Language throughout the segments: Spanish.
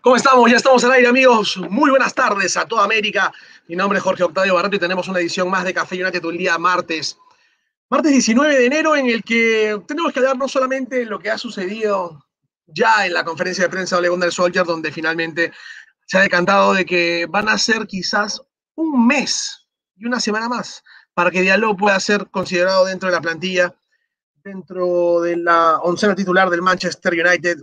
¿Cómo estamos? Ya estamos al aire, amigos. Muy buenas tardes a toda América. Mi nombre es Jorge Octavio Barreto y tenemos una edición más de Café United el día martes. Martes 19 de enero en el que tenemos que hablar no solamente lo que ha sucedido ya en la conferencia de prensa de Ole Soldier, donde finalmente se ha decantado de que van a ser quizás un mes y una semana más para que Diallo pueda ser considerado dentro de la plantilla, dentro de la oncena titular del Manchester United,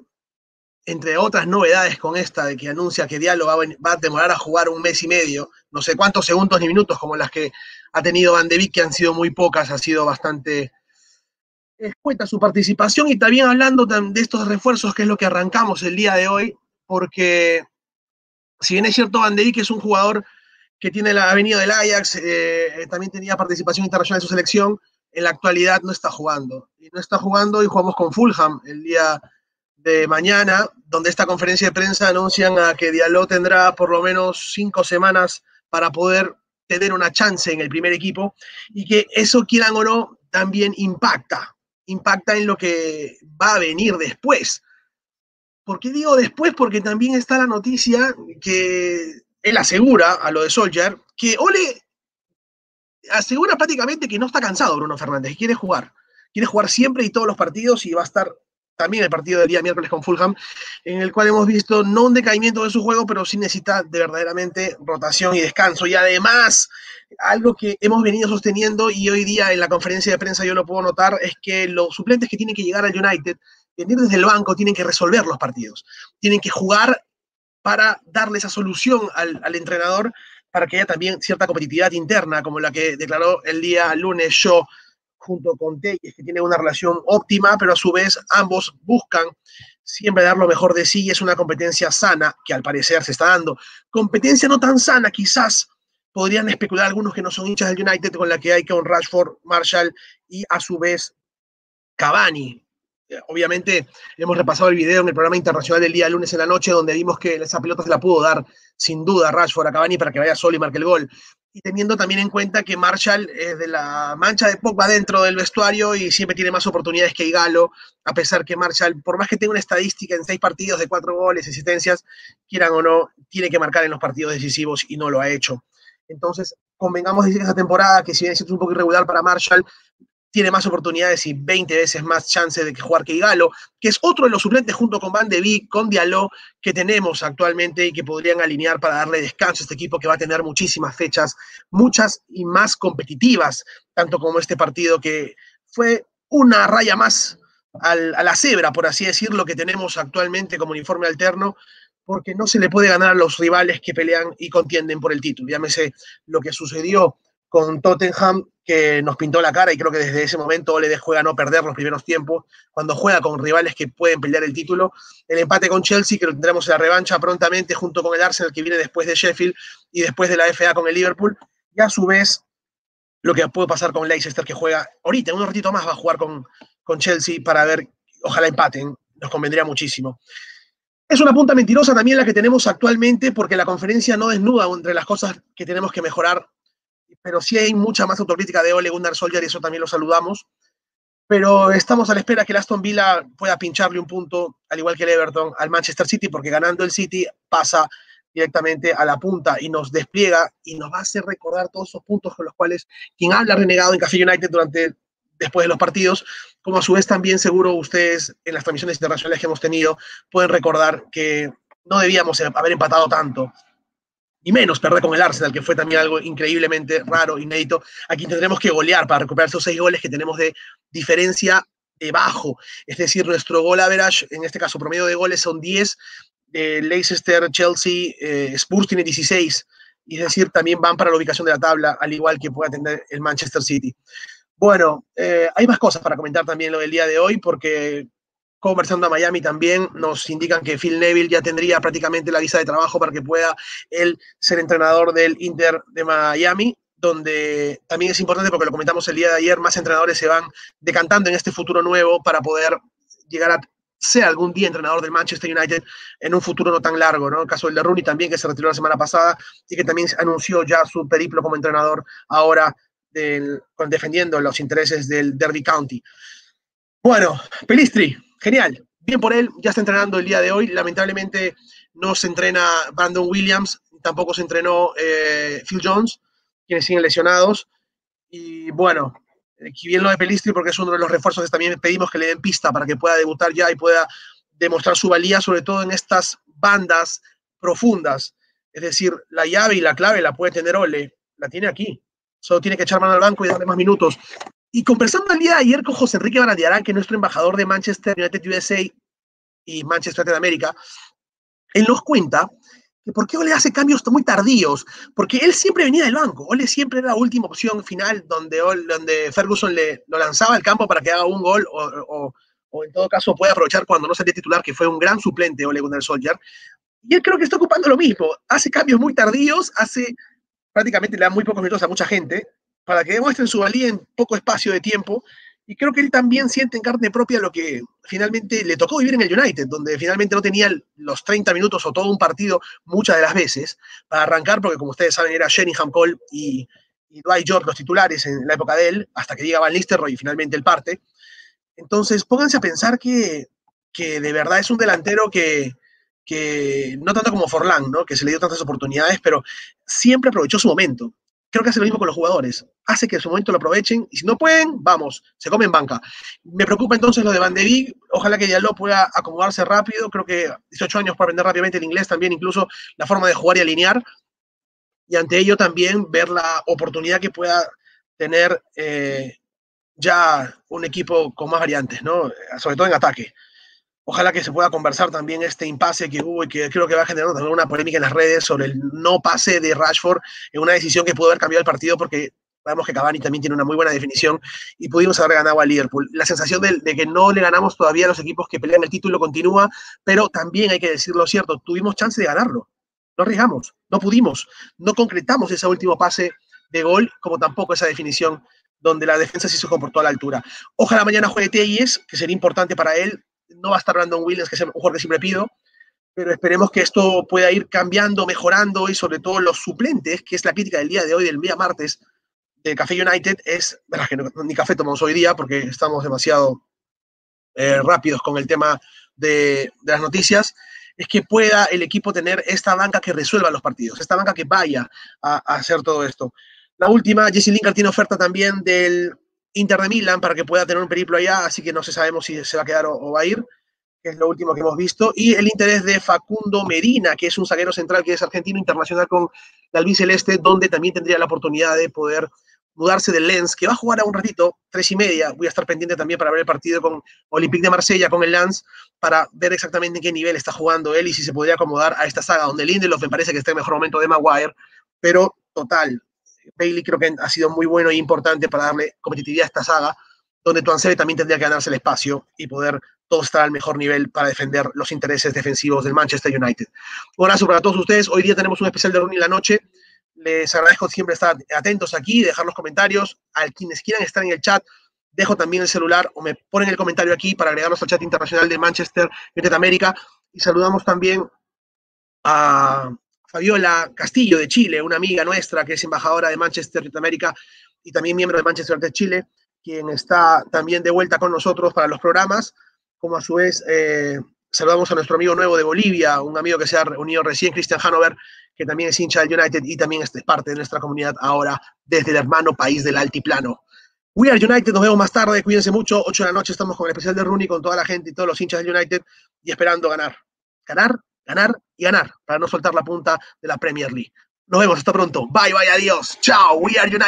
entre otras novedades con esta de que anuncia que Diallo va, a demorar a jugar un mes y medio, no sé cuántos segundos ni minutos como las que ha tenido Van de Beek, que han sido muy pocas, ha sido bastante escueta su participación y también hablando de estos refuerzos, que es lo que arrancamos el día de hoy, porque si bien es cierto, Van de Beek es un jugador que tiene la avenida del Ajax, eh, también tenía participación internacional en su selección, en la actualidad no está jugando. Y no está jugando y jugamos con Fulham el día mañana, donde esta conferencia de prensa anuncian a que Diallo tendrá por lo menos cinco semanas para poder tener una chance en el primer equipo y que eso, quieran o no, también impacta, impacta en lo que va a venir después. ¿Por qué digo después? Porque también está la noticia que él asegura a lo de Soldier que Ole asegura prácticamente que no está cansado Bruno Fernández, quiere jugar. Quiere jugar siempre y todos los partidos y va a estar también el partido del día miércoles con Fulham, en el cual hemos visto no un decaimiento de su juego, pero sí necesita de verdaderamente rotación y descanso. Y además, algo que hemos venido sosteniendo y hoy día en la conferencia de prensa yo lo puedo notar, es que los suplentes que tienen que llegar al United, venir desde el banco, tienen que resolver los partidos. Tienen que jugar para darle esa solución al, al entrenador para que haya también cierta competitividad interna, como la que declaró el día lunes Shaw junto con Telles, que tiene una relación óptima, pero a su vez ambos buscan siempre dar lo mejor de sí y es una competencia sana que al parecer se está dando. Competencia no tan sana, quizás podrían especular algunos que no son hinchas del United con la que hay con Rashford, Marshall y a su vez Cavani. Obviamente hemos repasado el video en el programa internacional del día lunes en la noche donde vimos que esa pelota se la pudo dar sin duda Rashford a Cavani para que vaya solo y marque el gol y teniendo también en cuenta que Marshall es de la mancha de Pogba dentro del vestuario y siempre tiene más oportunidades que Igalo, a pesar que Marshall, por más que tenga una estadística en seis partidos de cuatro goles, asistencias, quieran o no, tiene que marcar en los partidos decisivos y no lo ha hecho. Entonces, convengamos decir que esa temporada, que si bien es un poco irregular para Marshall, tiene más oportunidades y 20 veces más chances de que jugar que Igalo, que es otro de los suplentes junto con Van de Beek, con Diallo, que tenemos actualmente y que podrían alinear para darle descanso a este equipo que va a tener muchísimas fechas, muchas y más competitivas, tanto como este partido que fue una raya más a la cebra, por así decirlo, que tenemos actualmente como uniforme alterno, porque no se le puede ganar a los rivales que pelean y contienden por el título. Llámese lo que sucedió con Tottenham, que nos pintó la cara y creo que desde ese momento Ole juega a no perder los primeros tiempos, cuando juega con rivales que pueden pelear el título. El empate con Chelsea, que lo tendremos en la revancha prontamente junto con el Arsenal, que viene después de Sheffield y después de la FA con el Liverpool. Y a su vez, lo que puede pasar con Leicester, que juega ahorita, en un ratito más va a jugar con, con Chelsea para ver, ojalá empaten, nos convendría muchísimo. Es una punta mentirosa también la que tenemos actualmente porque la conferencia no desnuda entre las cosas que tenemos que mejorar pero sí hay mucha más autocrítica de Ole Gunnar Solskjaer y eso también lo saludamos. Pero estamos a la espera que el Aston Villa pueda pincharle un punto, al igual que el Everton, al Manchester City, porque ganando el City pasa directamente a la punta y nos despliega y nos va a hacer recordar todos esos puntos con los cuales quien habla renegado en Café United durante después de los partidos, como a su vez también seguro ustedes en las transmisiones internacionales que hemos tenido pueden recordar que no debíamos haber empatado tanto y menos perder con el Arsenal, que fue también algo increíblemente raro, inédito. Aquí tendremos que golear para recuperar esos seis goles que tenemos de diferencia de bajo. Es decir, nuestro gol average, en este caso promedio de goles, son 10. Leicester, Chelsea, eh, Spurs tiene 16. Y es decir, también van para la ubicación de la tabla, al igual que puede atender el Manchester City. Bueno, eh, hay más cosas para comentar también lo del día de hoy, porque conversando a Miami también, nos indican que Phil Neville ya tendría prácticamente la visa de trabajo para que pueda él ser entrenador del Inter de Miami, donde también es importante porque lo comentamos el día de ayer, más entrenadores se van decantando en este futuro nuevo para poder llegar a ser algún día entrenador del Manchester United en un futuro no tan largo, ¿no? El caso del de Rooney también, que se retiró la semana pasada y que también anunció ya su periplo como entrenador ahora defendiendo los intereses del Derby County. Bueno, Pelistri, genial. Bien por él, ya está entrenando el día de hoy. Lamentablemente no se entrena Brandon Williams, tampoco se entrenó eh, Phil Jones, quienes siguen lesionados. Y bueno, bien lo de Pelistri porque es uno de los refuerzos que también pedimos que le den pista para que pueda debutar ya y pueda demostrar su valía, sobre todo en estas bandas profundas. Es decir, la llave y la clave la puede tener Ole, la tiene aquí. Solo tiene que echar mano al banco y darle más minutos. Y conversando el día de ayer con José Enrique Barandiarán, que es nuestro embajador de Manchester United USA y Manchester United América, él nos cuenta que por qué Ole hace cambios muy tardíos, porque él siempre venía del banco, Ole siempre era la última opción final donde, donde Ferguson le, lo lanzaba al campo para que haga un gol o, o, en todo caso puede aprovechar cuando no salía titular, que fue un gran suplente Ole Gunnar Solskjaer. Y él creo que está ocupando lo mismo, hace cambios muy tardíos, hace prácticamente le da muy pocos minutos a mucha gente para que demuestren su valía en poco espacio de tiempo y creo que él también siente en carne propia lo que finalmente le tocó vivir en el United, donde finalmente no tenía los 30 minutos o todo un partido muchas de las veces para arrancar, porque como ustedes saben era Sheringham Cole y, y Dwight York los titulares en la época de él, hasta que llega Van Nistelrooy y finalmente el parte. Entonces, pónganse a pensar que, que de verdad es un delantero que, que no tanto como Forlán, ¿no? que se le dio tantas oportunidades, pero siempre aprovechó su momento creo que hace lo mismo con los jugadores. Hace que en su momento lo aprovechen y si no pueden, vamos, se comen banca. Me preocupa entonces lo de Van de Beek. Ojalá que Diallo pueda acomodarse rápido. Creo que 18 años para aprender rápidamente el inglés también, incluso la forma de jugar y alinear. Y ante ello también ver la oportunidad que pueda tener eh, ya un equipo con más variantes, ¿no? Sobre todo en ataque. Ojalá que se pueda conversar también este impasse que hubo y que creo que va a generar también una polémica en las redes sobre el no pase de Rashford en una decisión que pudo haber cambiado el partido porque sabemos que Cavani también tiene una muy buena definición y pudimos haber ganado a Liverpool. La sensación de, que no le ganamos todavía a los equipos que pelean el título continúa, pero también hay que decir lo cierto, tuvimos chance de ganarlo. No arriesgamos, no pudimos, no concretamos ese último pase de gol, como tampoco esa definición donde la defensa sí se comportó a la altura. Ojalá mañana juegue Teyes, que sería importante para él, no va a estar Brandon Williams, que es un jugador que siempre pido, pero esperemos que esto pueda ir cambiando, mejorando y sobre todo los suplentes, que es la crítica del día de hoy, del día martes de Café United, es, verdad que ni café tomamos hoy día porque estamos demasiado eh, rápidos con el tema de, las noticias, es que pueda el equipo tener esta banca que resuelva los partidos, esta banca que vaya a, a hacer todo esto. La última, Jesse Lingard tiene oferta también del Inter de Milán para que pueda tener un periplo allá, así que no se sabemos si se va a quedar o, va a ir, que es lo último que hemos visto. Y el interés de Facundo Medina, que es un zaguero central que es argentino internacional con la albiceleste, donde también tendría la oportunidad de poder mudarse del Lens, que va a jugar a un ratito, tres y media. Voy a estar pendiente también para ver el partido con Olympique de Marsella, con el Lens, para ver exactamente en qué nivel está jugando él y si se podría acomodar a esta saga, donde Lindelof me parece que está en mejor momento de Maguire, pero total, Bailey creo que ha sido muy bueno e importante para darle competitividad a esta saga, donde Tuansebe también tendría que ganarse el espacio y poder todo estar al mejor nivel para defender los intereses defensivos del Manchester United. Un abrazo para todos ustedes. Hoy día tenemos un especial de Rooney la noche. Les agradezco siempre estar atentos aquí, dejar los comentarios. A quienes quieran estar en el chat, dejo también el celular o me ponen el comentario aquí para agregarnos al chat internacional de Manchester United América. Y saludamos también a Fabiola Castillo de Chile, una amiga nuestra que es embajadora de Manchester United América y también miembro de Manchester United Chile, quien está también de vuelta con nosotros para los programas, como a su vez eh, saludamos a nuestro amigo nuevo de Bolivia, un amigo que se ha reunido recién, Christian Hanover, que también es hincha del United y también es parte de nuestra comunidad ahora desde el hermano país del altiplano. We are United, nos vemos más tarde, cuídense mucho, 8 de la noche estamos con el especial de Rooney, con toda la gente y todos los hinchas del United y esperando ganar. Ganar ganar y ganar para no soltar la punta de la Premier League. Nos vemos, hasta pronto. Bye, bye, adiós. Chao, we are United.